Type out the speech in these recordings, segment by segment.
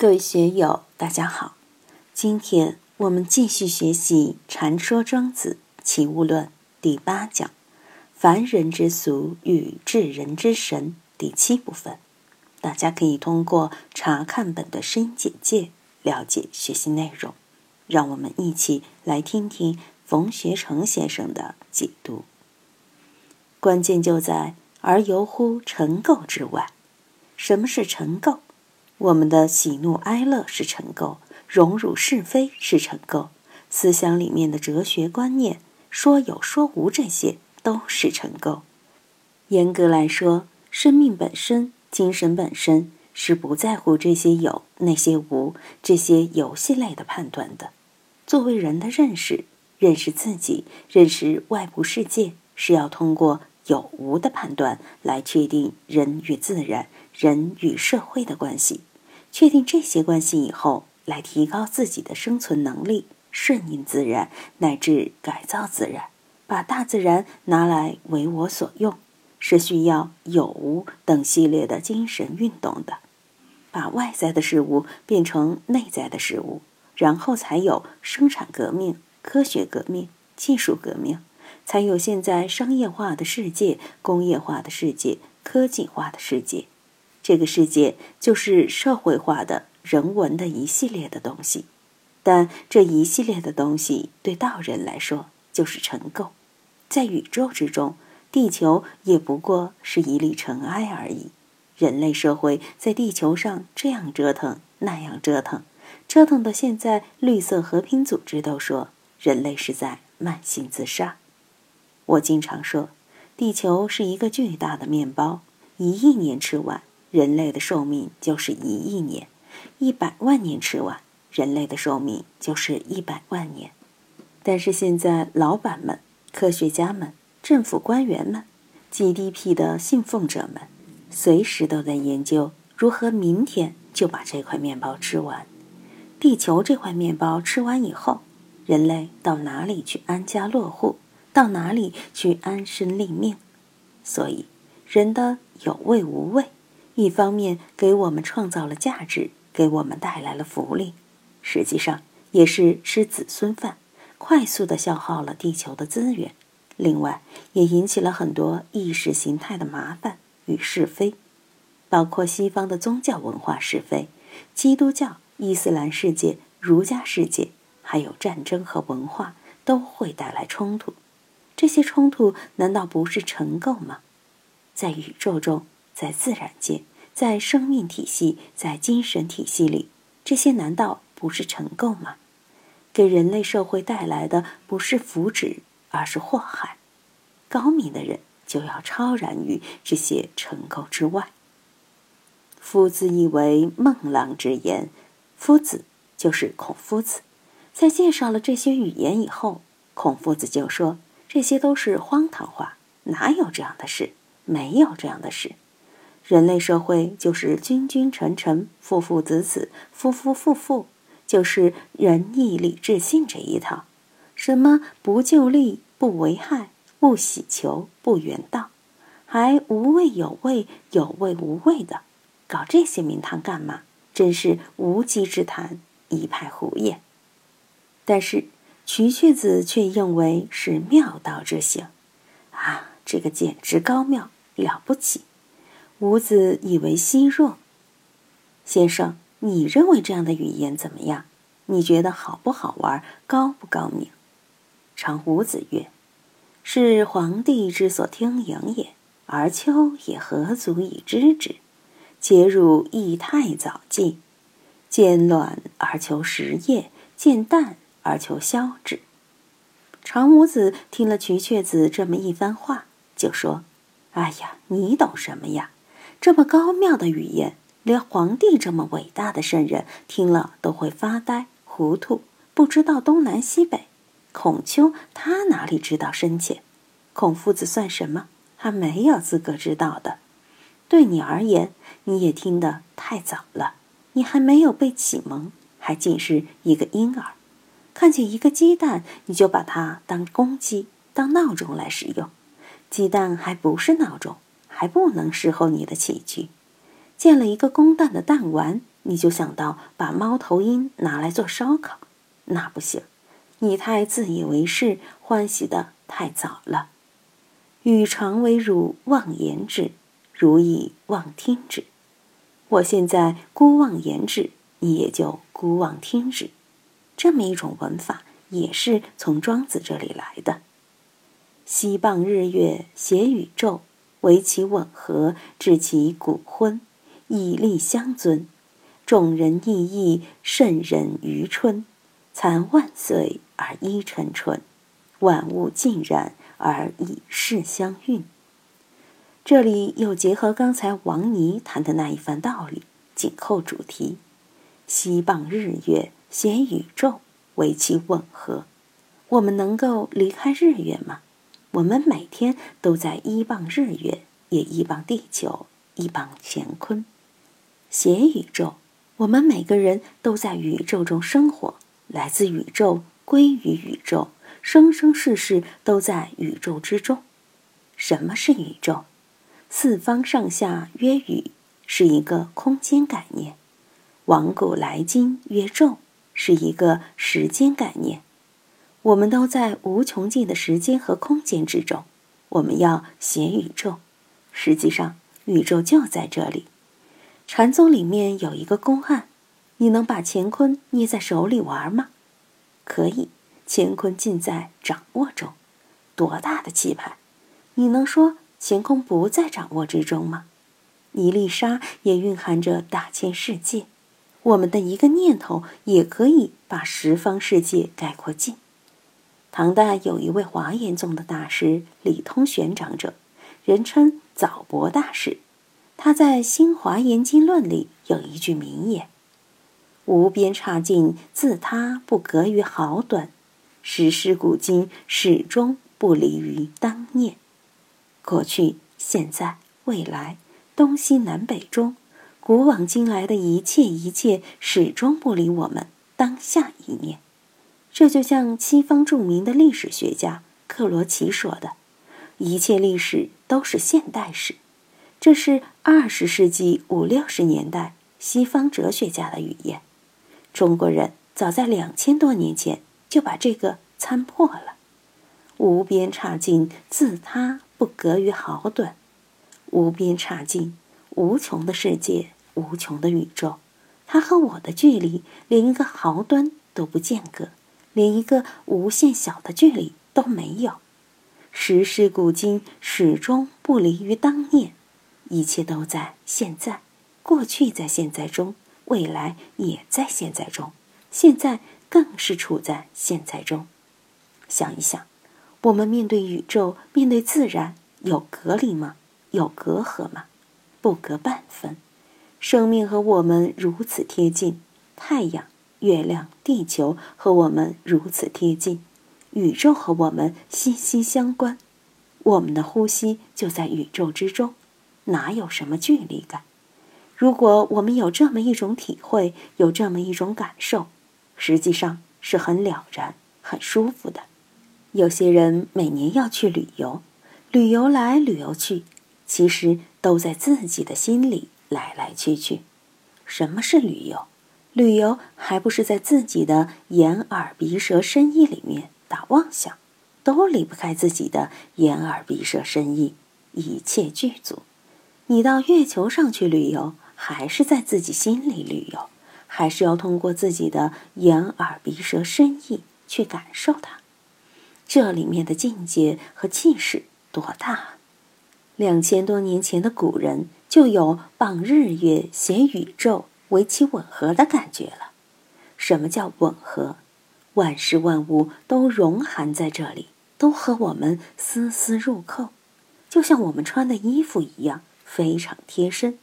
各位学友，大家好。今天我们继续学习《禅说庄子·齐物论》第八讲“凡人之俗与智人之神”第七部分。大家可以通过查看本的声音简介了解学习内容。让我们一起来听听冯学成先生的解读。关键就在“而游乎尘垢之外”。什么是尘垢？我们的喜怒哀乐是尘垢，荣辱是非是尘垢，思想里面的哲学观念，说有说无，这些都是尘垢。严格来说，生命本身、精神本身是不在乎这些有、那些无这些游戏类的判断的。作为人的认识，认识自己，认识外部世界，是要通过有无的判断来确定人与自然、人与社会的关系。确定这些关系以后，来提高自己的生存能力，顺应自然，乃至改造自然，把大自然拿来为我所用，是需要有无等系列的精神运动的。把外在的事物变成内在的事物，然后才有生产革命、科学革命、技术革命，才有现在商业化的世界、工业化的世界、科技化的世界。这个世界就是社会化的人文的一系列的东西，但这一系列的东西对道人来说就是尘垢，在宇宙之中，地球也不过是一粒尘埃而已。人类社会在地球上这样折腾，那样折腾，折腾到现在绿色和平组织都说人类是在慢性自杀。我经常说，地球是一个巨大的面包，一亿年吃完。人类的寿命就是一亿年，一百万年吃完，人类的寿命就是一百万年。但是现在，老板们、科学家们、政府官员们、GDP 的信奉者们，随时都在研究如何明天就把这块面包吃完。地球这块面包吃完以后，人类到哪里去安家落户？到哪里去安身立命？所以，人的有味无味。一方面给我们创造了价值，给我们带来了福利，实际上也是吃子孙饭，快速的消耗了地球的资源。另外，也引起了很多意识形态的麻烦与是非，包括西方的宗教文化是非，基督教、伊斯兰世界、儒家世界，还有战争和文化都会带来冲突。这些冲突难道不是尘垢吗？在宇宙中，在自然界。在生命体系，在精神体系里，这些难道不是成垢吗？给人类社会带来的不是福祉，而是祸害。高明的人就要超然于这些成垢之外。夫子以为孟浪之言，夫子就是孔夫子。在介绍了这些语言以后，孔夫子就说：“这些都是荒唐话，哪有这样的事？没有这样的事。”人类社会就是君君臣臣、父父子子、夫夫妇妇，就是仁义礼智信这一套。什么不就利、不为害、不喜求、不远道，还无味有味、有味无味的，搞这些名堂干嘛？真是无稽之谈，一派胡言。但是瞿雀子却认为是妙道之行，啊，这个简直高妙了不起。伍子以为奚若。先生，你认为这样的语言怎么样？你觉得好不好玩？高不高明？常伍子曰：“是皇帝之所听盈也，而丘也何足以知之？皆汝亦太早计，见卵而求食业，见蛋而求消之。”常伍子听了瞿雀子这么一番话，就说：“哎呀，你懂什么呀？”这么高妙的语言，连皇帝这么伟大的圣人听了都会发呆、糊涂，不知道东南西北。孔丘他哪里知道深浅？孔夫子算什么？他没有资格知道的。对你而言，你也听得太早了，你还没有被启蒙，还仅是一个婴儿。看见一个鸡蛋，你就把它当公鸡、当闹钟来使用。鸡蛋还不是闹钟。还不能侍候你的起居，见了一个公蛋的蛋丸，你就想到把猫头鹰拿来做烧烤，那不行，你太自以为是，欢喜的太早了。与常为汝妄言之，汝以妄听之。我现在孤妄言之，你也就孤妄听之。这么一种文法，也是从庄子这里来的。西傍日月，写宇宙，为其吻合，致其骨昏，以利相尊。众人异义，圣人于春。残万岁而依沉春，万物尽然而以世相运。这里又结合刚才王尼谈的那一番道理，紧扣主题。西傍日月，谐宇宙，为其吻合。我们能够离开日月吗？我们每天都在依傍日月，也依傍地球，依傍乾坤。写宇宙，我们每个人都在宇宙中生活，来自宇宙，归于宇宙，生生世世都在宇宙之中。什么是宇宙？四方上下曰宇，是一个空间概念；往古来今曰宙，是一个时间概念。我们都在无穷尽的时间和空间之中，我们要写宇宙。实际上，宇宙就在这里。禅宗里面有一个公案：你能把乾坤捏在手里玩吗？可以，乾坤尽在掌握中。多大的气派！你能说乾坤不在掌握之中吗？一粒沙也蕴含着大千世界，我们的一个念头也可以把十方世界概括尽。唐代有一位华严宗的大师李通玄长者，人称早博大师。他在《新华严经论》里有一句名言：“无边差劲，自他不隔于毫短；史诗古今，始终不离于当念。过去、现在、未来，东西南北中，古往今来的一切一切，始终不离我们当下一念。”这就像西方著名的历史学家克罗齐说的：“一切历史都是现代史。”这是二十世纪五六十年代西方哲学家的语言。中国人早在两千多年前就把这个参破了。无边差劲，自他不隔于毫端。无边差劲，无穷的世界，无穷的宇宙，它和我的距离连一个毫端都不间隔。连一个无限小的距离都没有，时事古今始终不离于当念，一切都在现在，过去在现在中，未来也在现在中，现在更是处在现在中。想一想，我们面对宇宙，面对自然，有隔离吗？有隔阂吗？不隔半分。生命和我们如此贴近，太阳。月亮、地球和我们如此贴近，宇宙和我们息息相关，我们的呼吸就在宇宙之中，哪有什么距离感？如果我们有这么一种体会，有这么一种感受，实际上是很了然、很舒服的。有些人每年要去旅游，旅游来旅游去，其实都在自己的心里来来去去。什么是旅游？旅游还不是在自己的眼耳鼻舌身意里面打妄想，都离不开自己的眼耳鼻舌身意，一切具足。你到月球上去旅游，还是在自己心里旅游，还是要通过自己的眼耳鼻舌身意去感受它。这里面的境界和气势多大！两千多年前的古人就有傍日月写宇宙。为其吻合的感觉了。什么叫吻合？万事万物都融含在这里，都和我们丝丝入扣，就像我们穿的衣服一样，非常贴身。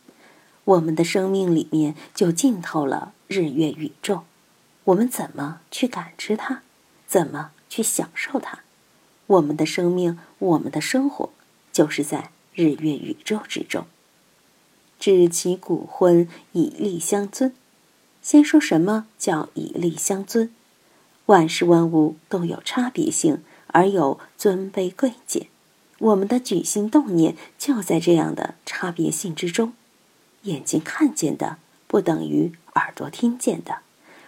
我们的生命里面就浸透了日月宇宙。我们怎么去感知它？怎么去享受它？我们的生命，我们的生活，就是在日月宇宙之中。知其骨昏，以利相尊。先说什么叫以利相尊？万事万物都有差别性，而有尊卑贵贱。我们的举心动念就在这样的差别性之中。眼睛看见的不等于耳朵听见的，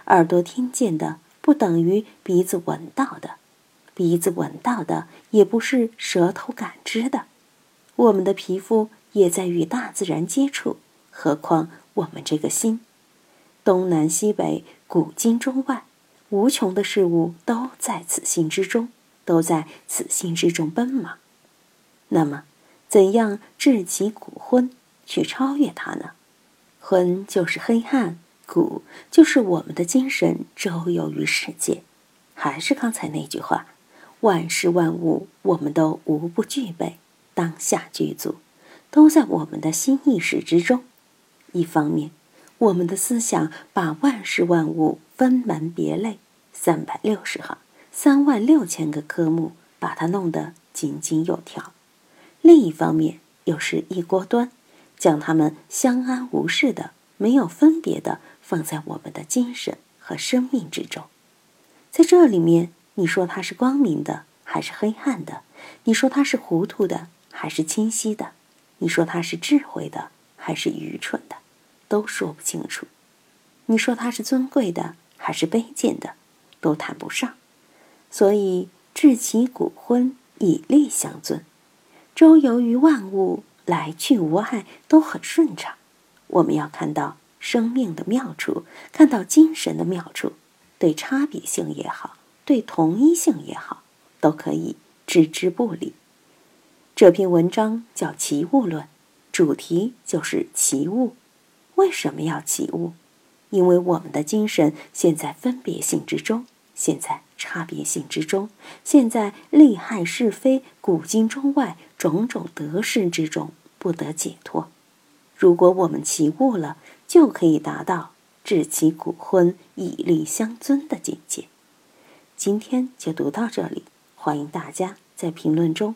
耳朵听见的不等于鼻子闻到的，鼻子闻到的也不是舌头感知的。我们的皮肤也在与大自然接触，何况我们这个心？东南西北，古今中外，无穷的事物都在此心之中，都在此心之中奔忙。那么，怎样治其骨昏，去超越它呢？昏就是黑暗，骨就是我们的精神周游于世界。还是刚才那句话：万事万物，我们都无不具备，当下具足，都在我们的心意识之中。一方面，我们的思想把万事万物分门别类，三百六十行，三万六千个科目，把它弄得井井有条；另一方面，又是一锅端。将它们相安无事的、没有分别的放在我们的精神和生命之中，在这里面，你说它是光明的还是黑暗的？你说它是糊涂的还是清晰的？你说它是智慧的还是愚蠢的？都说不清楚。你说它是尊贵的还是卑贱的？都谈不上。所以，至其骨昏，以力相尊，周游于万物。来去无碍，都很顺畅。我们要看到生命的妙处，看到精神的妙处，对差别性也好，对同一性也好，都可以置之不理。这篇文章叫《奇物论》，主题就是奇物。为什么要奇物？因为我们的精神现在分别性之中，现在差别性之中，现在利害是非、古今中外种种得失之中。不得解脱。如果我们起悟了，就可以达到治其骨昏、以利相尊的境界。今天就读到这里，欢迎大家在评论中